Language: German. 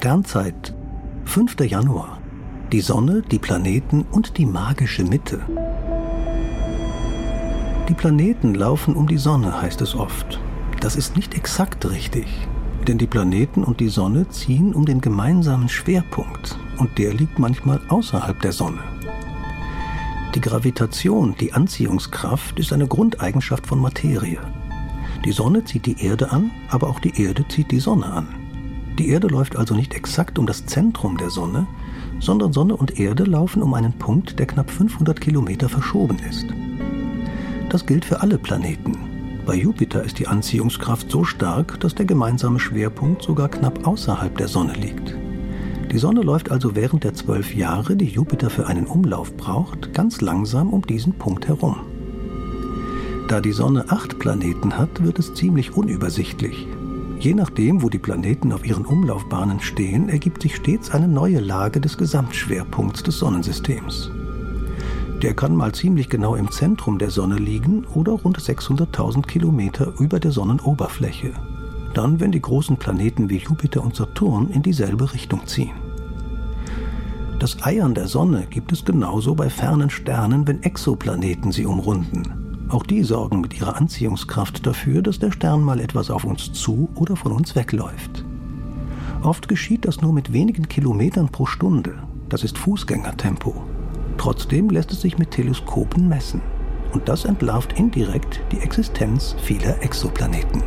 Sternzeit 5. Januar. Die Sonne, die Planeten und die magische Mitte. Die Planeten laufen um die Sonne, heißt es oft. Das ist nicht exakt richtig, denn die Planeten und die Sonne ziehen um den gemeinsamen Schwerpunkt und der liegt manchmal außerhalb der Sonne. Die Gravitation, die Anziehungskraft, ist eine Grundeigenschaft von Materie. Die Sonne zieht die Erde an, aber auch die Erde zieht die Sonne an. Die Erde läuft also nicht exakt um das Zentrum der Sonne, sondern Sonne und Erde laufen um einen Punkt, der knapp 500 Kilometer verschoben ist. Das gilt für alle Planeten. Bei Jupiter ist die Anziehungskraft so stark, dass der gemeinsame Schwerpunkt sogar knapp außerhalb der Sonne liegt. Die Sonne läuft also während der zwölf Jahre, die Jupiter für einen Umlauf braucht, ganz langsam um diesen Punkt herum. Da die Sonne acht Planeten hat, wird es ziemlich unübersichtlich. Je nachdem, wo die Planeten auf ihren Umlaufbahnen stehen, ergibt sich stets eine neue Lage des Gesamtschwerpunkts des Sonnensystems. Der kann mal ziemlich genau im Zentrum der Sonne liegen oder rund 600.000 Kilometer über der Sonnenoberfläche. Dann, wenn die großen Planeten wie Jupiter und Saturn in dieselbe Richtung ziehen. Das Eiern der Sonne gibt es genauso bei fernen Sternen, wenn Exoplaneten sie umrunden. Auch die sorgen mit ihrer Anziehungskraft dafür, dass der Stern mal etwas auf uns zu oder von uns wegläuft. Oft geschieht das nur mit wenigen Kilometern pro Stunde. Das ist Fußgängertempo. Trotzdem lässt es sich mit Teleskopen messen. Und das entlarvt indirekt die Existenz vieler Exoplaneten.